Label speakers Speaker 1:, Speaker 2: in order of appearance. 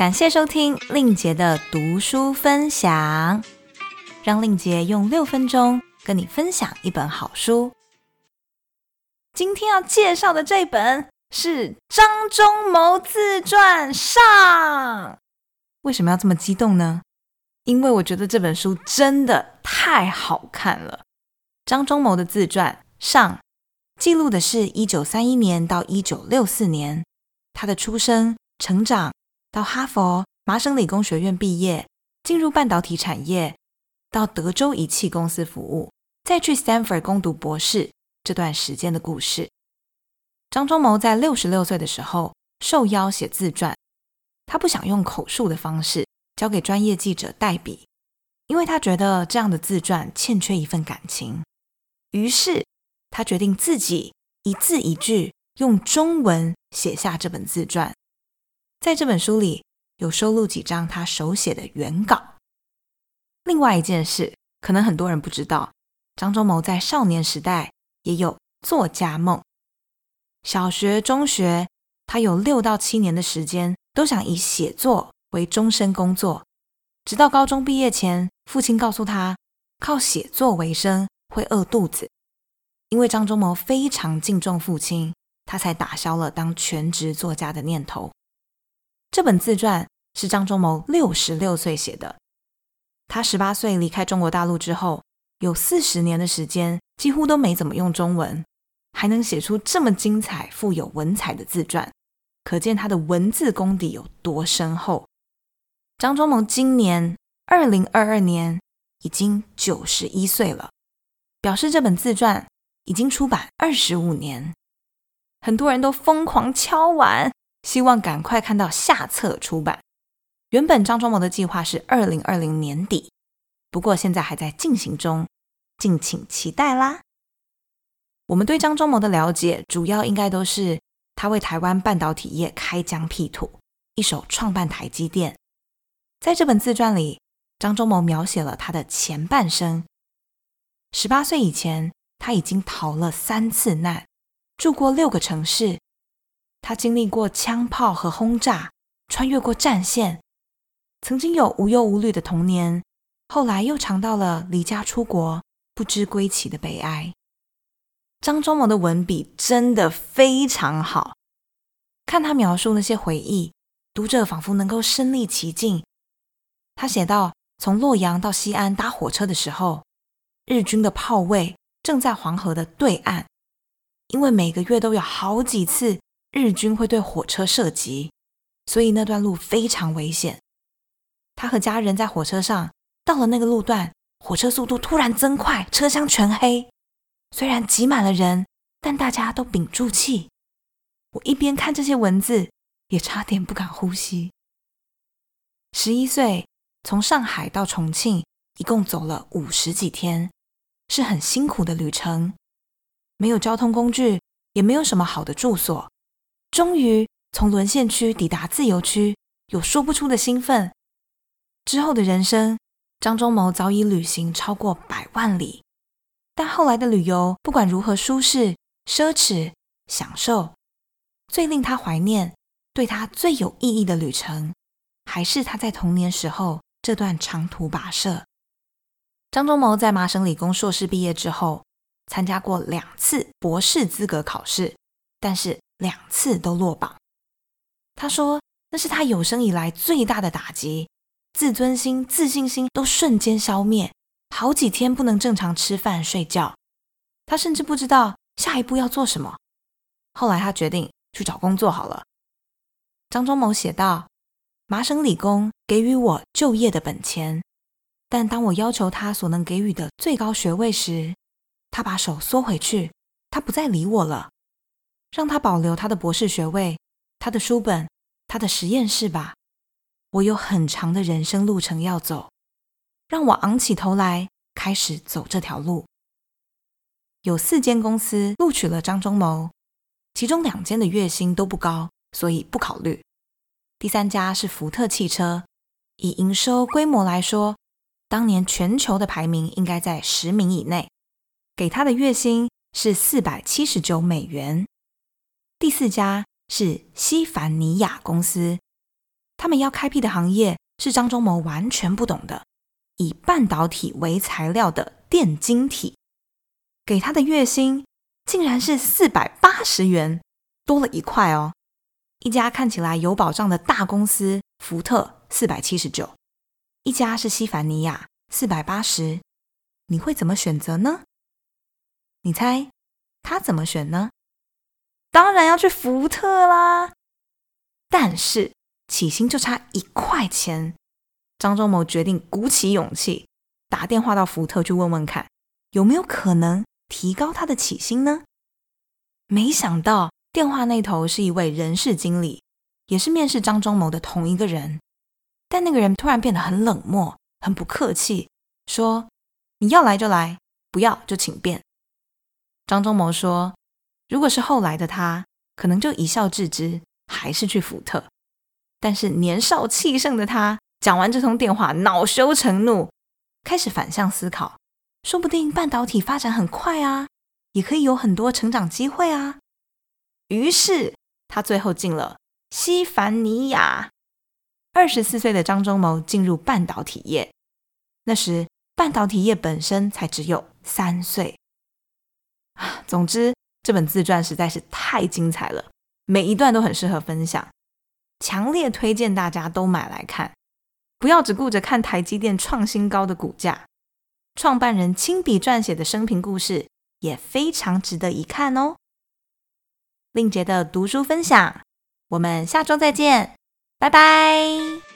Speaker 1: 感谢收听令杰的读书分享，让令杰用六分钟跟你分享一本好书。今天要介绍的这本是张忠谋自传上。为什么要这么激动呢？因为我觉得这本书真的太好看了。张忠谋的自传上记录的是一九三一年到一九六四年他的出生、成长。到哈佛、麻省理工学院毕业，进入半导体产业，到德州仪器公司服务，再去 Stanford 攻读博士，这段时间的故事。张忠谋在六十六岁的时候受邀写自传，他不想用口述的方式交给专业记者代笔，因为他觉得这样的自传欠缺一份感情。于是他决定自己一字一句用中文写下这本自传。在这本书里有收录几张他手写的原稿。另外一件事，可能很多人不知道，张忠谋在少年时代也有作家梦。小学、中学，他有六到七年的时间都想以写作为终身工作。直到高中毕业前，父亲告诉他，靠写作为生会饿肚子。因为张忠谋非常敬重父亲，他才打消了当全职作家的念头。这本自传是张忠谋六十六岁写的。他十八岁离开中国大陆之后，有四十年的时间几乎都没怎么用中文，还能写出这么精彩、富有文采的自传，可见他的文字功底有多深厚。张忠谋今年二零二二年已经九十一岁了，表示这本自传已经出版二十五年，很多人都疯狂敲碗。希望赶快看到下册出版。原本张忠谋的计划是二零二零年底，不过现在还在进行中，敬请期待啦。我们对张忠谋的了解，主要应该都是他为台湾半导体业开疆辟土，一手创办台积电。在这本自传里，张忠谋描写了他的前半生。十八岁以前，他已经逃了三次难，住过六个城市。他经历过枪炮和轰炸，穿越过战线，曾经有无忧无虑的童年，后来又尝到了离家出国、不知归期的悲哀。张忠谋的文笔真的非常好，看他描述那些回忆，读者仿佛能够身临其境。他写到，从洛阳到西安搭火车的时候，日军的炮位正在黄河的对岸，因为每个月都有好几次。日军会对火车射击，所以那段路非常危险。他和家人在火车上，到了那个路段，火车速度突然增快，车厢全黑。虽然挤满了人，但大家都屏住气。我一边看这些文字，也差点不敢呼吸。十一岁，从上海到重庆，一共走了五十几天，是很辛苦的旅程。没有交通工具，也没有什么好的住所。终于从沦陷区抵达自由区，有说不出的兴奋。之后的人生，张忠谋早已旅行超过百万里。但后来的旅游，不管如何舒适、奢侈、享受，最令他怀念、对他最有意义的旅程，还是他在童年时候这段长途跋涉。张忠谋在麻省理工硕士毕业之后，参加过两次博士资格考试，但是。两次都落榜，他说那是他有生以来最大的打击，自尊心、自信心都瞬间消灭，好几天不能正常吃饭睡觉，他甚至不知道下一步要做什么。后来他决定去找工作好了。张忠谋写道：“麻省理工给予我就业的本钱，但当我要求他所能给予的最高学位时，他把手缩回去，他不再理我了。”让他保留他的博士学位、他的书本、他的实验室吧。我有很长的人生路程要走，让我昂起头来，开始走这条路。有四间公司录取了张忠谋，其中两间的月薪都不高，所以不考虑。第三家是福特汽车，以营收规模来说，当年全球的排名应该在十名以内。给他的月薪是四百七十九美元。第四家是西凡尼亚公司，他们要开辟的行业是张忠谋完全不懂的，以半导体为材料的电晶体。给他的月薪竟然是四百八十元，多了一块哦。一家看起来有保障的大公司福特四百七十九，一家是西凡尼亚四百八十，你会怎么选择呢？你猜他怎么选呢？当然要去福特啦。但是起薪就差一块钱，张忠谋决定鼓起勇气打电话到福特去问问看，有没有可能提高他的起薪呢？没想到电话那头是一位人事经理，也是面试张忠谋的同一个人，但那个人突然变得很冷漠，很不客气，说：“你要来就来，不要就请便。”张忠谋说：“如果是后来的他，可能就一笑置之。”还是去福特，但是年少气盛的他讲完这通电话，恼羞成怒，开始反向思考，说不定半导体发展很快啊，也可以有很多成长机会啊。于是他最后进了西凡尼亚。二十四岁的张忠谋进入半导体业，那时半导体业本身才只有三岁。啊，总之这本自传实在是太精彩了。每一段都很适合分享，强烈推荐大家都买来看，不要只顾着看台积电创新高的股价，创办人亲笔撰写的生平故事也非常值得一看哦。令杰的读书分享，我们下周再见，拜拜。